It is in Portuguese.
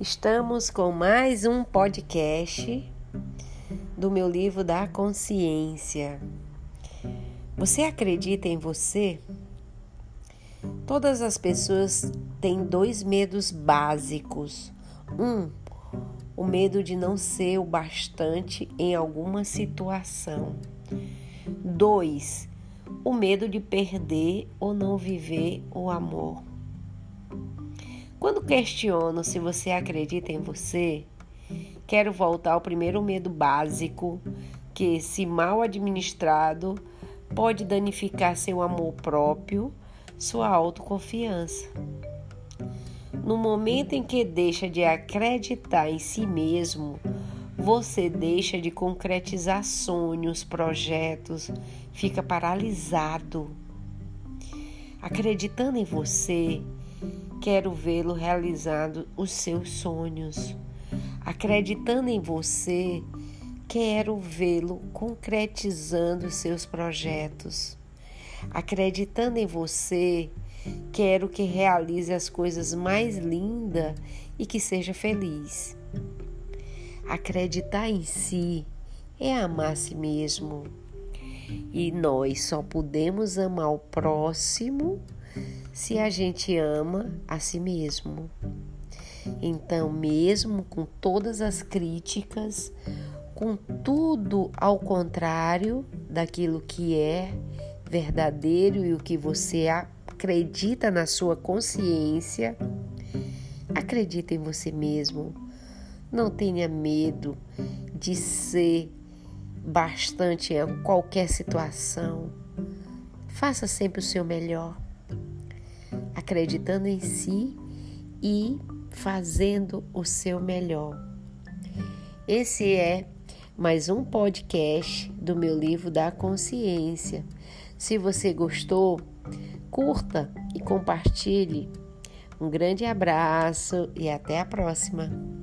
Estamos com mais um podcast do meu livro da consciência. Você acredita em você? Todas as pessoas têm dois medos básicos. Um, o medo de não ser o bastante em alguma situação. Dois, o medo de perder ou não viver o amor. Quando questiono se você acredita em você, quero voltar ao primeiro medo básico, que, se mal administrado, pode danificar seu amor próprio, sua autoconfiança. No momento em que deixa de acreditar em si mesmo, você deixa de concretizar sonhos, projetos, fica paralisado. Acreditando em você, Quero vê-lo realizando os seus sonhos. Acreditando em você, quero vê-lo concretizando os seus projetos. Acreditando em você, quero que realize as coisas mais lindas e que seja feliz. Acreditar em si é amar a si mesmo. E nós só podemos amar o próximo se a gente ama a si mesmo. Então, mesmo com todas as críticas, com tudo ao contrário daquilo que é verdadeiro e o que você acredita na sua consciência, acredite em você mesmo. Não tenha medo de ser bastante em qualquer situação. Faça sempre o seu melhor acreditando em si e fazendo o seu melhor. Esse é mais um podcast do meu livro da consciência. Se você gostou, curta e compartilhe. Um grande abraço e até a próxima!